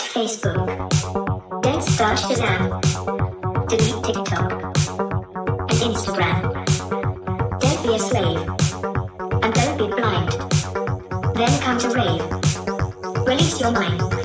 Facebook. Don't start Shazam. Delete TikTok. And Instagram. Don't be a slave. And don't be blind. Then come to rave. Release your mind.